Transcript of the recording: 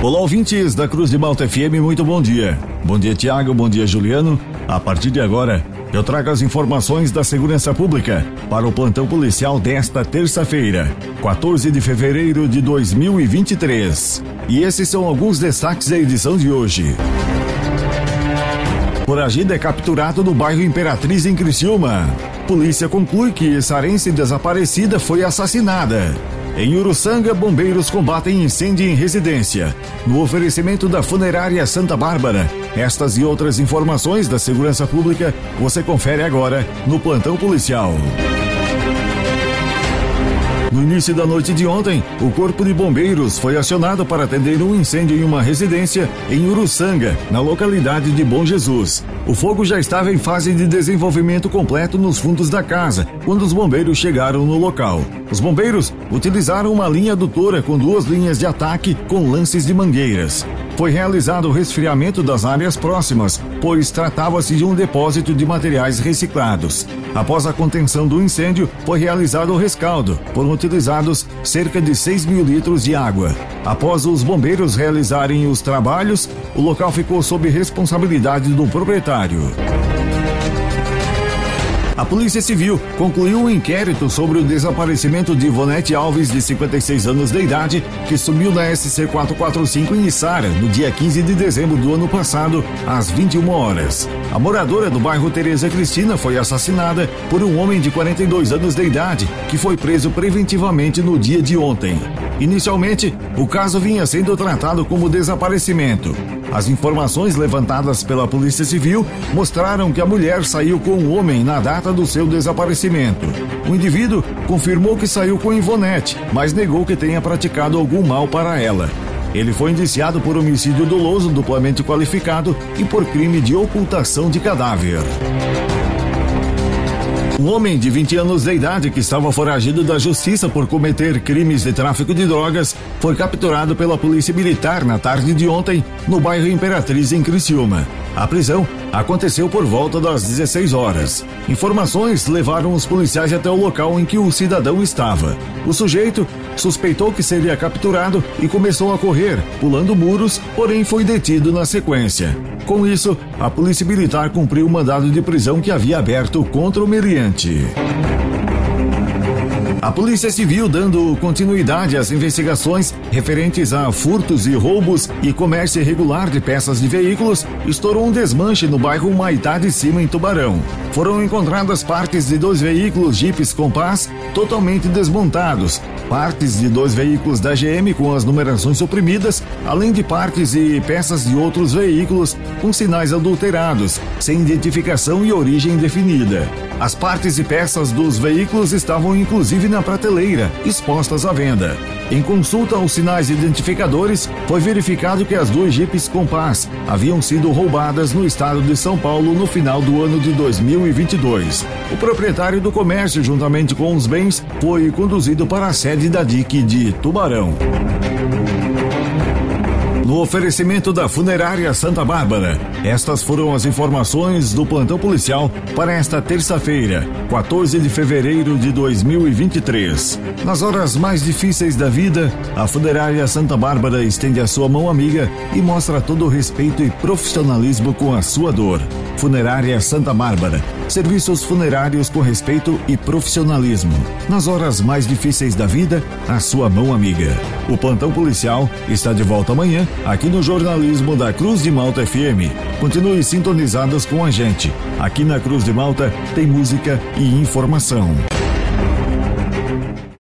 Olá, ouvintes da Cruz de Malta FM, muito bom dia. Bom dia, Tiago, bom dia, Juliano. A partir de agora, eu trago as informações da Segurança Pública para o plantão policial desta terça-feira, 14 de fevereiro de 2023. E esses são alguns destaques da edição de hoje. Foragido é capturado no bairro Imperatriz, em Criciúma. Polícia conclui que sarense desaparecida foi assassinada. Em Uruçanga, bombeiros combatem incêndio em residência. No oferecimento da funerária Santa Bárbara. Estas e outras informações da segurança pública você confere agora no plantão policial. No início da noite de ontem, o Corpo de Bombeiros foi acionado para atender um incêndio em uma residência em Uruçanga, na localidade de Bom Jesus. O fogo já estava em fase de desenvolvimento completo nos fundos da casa, quando os bombeiros chegaram no local. Os bombeiros utilizaram uma linha adutora com duas linhas de ataque com lances de mangueiras. Foi realizado o resfriamento das áreas próximas, pois tratava-se de um depósito de materiais reciclados. Após a contenção do incêndio, foi realizado o rescaldo. Foram utilizados cerca de 6 mil litros de água. Após os bombeiros realizarem os trabalhos, o local ficou sob responsabilidade do proprietário. A Polícia Civil concluiu um inquérito sobre o desaparecimento de Ivonete Alves, de 56 anos de idade, que sumiu na SC 445 em Içara no dia 15 de dezembro do ano passado, às 21 horas. A moradora do bairro Tereza Cristina foi assassinada por um homem de 42 anos de idade, que foi preso preventivamente no dia de ontem. Inicialmente, o caso vinha sendo tratado como desaparecimento. As informações levantadas pela Polícia Civil mostraram que a mulher saiu com um homem na data do seu desaparecimento. O indivíduo confirmou que saiu com Ivonete, mas negou que tenha praticado algum mal para ela. Ele foi indiciado por homicídio doloso duplamente qualificado e por crime de ocultação de cadáver. Um homem de 20 anos de idade que estava foragido da justiça por cometer crimes de tráfico de drogas foi capturado pela Polícia Militar na tarde de ontem no bairro Imperatriz, em Criciúma. A prisão aconteceu por volta das 16 horas. Informações levaram os policiais até o local em que o cidadão estava. O sujeito suspeitou que seria capturado e começou a correr, pulando muros, porém foi detido na sequência. Com isso, a Polícia Militar cumpriu o mandado de prisão que havia aberto contra o meliante. A Polícia Civil, dando continuidade às investigações referentes a furtos e roubos e comércio irregular de peças de veículos, estourou um desmanche no bairro Maitá de Cima, em Tubarão. Foram encontradas partes de dois veículos Jeeps Compass totalmente desmontados, partes de dois veículos da GM com as numerações suprimidas, além de partes e peças de outros veículos com sinais adulterados, sem identificação e origem definida. As partes e peças dos veículos estavam inclusive na prateleira, expostas à venda. Em consulta aos sinais identificadores, foi verificado que as duas Jeeps Compass haviam sido roubadas no estado de São Paulo no final do ano de 2022. O proprietário do comércio, juntamente com os bens, foi conduzido para a sede da DIC de Tubarão. No oferecimento da Funerária Santa Bárbara, estas foram as informações do plantão policial para esta terça-feira, 14 de fevereiro de 2023. Nas horas mais difíceis da vida, a Funerária Santa Bárbara estende a sua mão amiga e mostra todo o respeito e profissionalismo com a sua dor. Funerária Santa Bárbara. Serviços funerários com respeito e profissionalismo. Nas horas mais difíceis da vida, a sua mão amiga. O plantão policial está de volta amanhã aqui no jornalismo da Cruz de Malta FM. Continue sintonizados com a gente. Aqui na Cruz de Malta tem música e informação.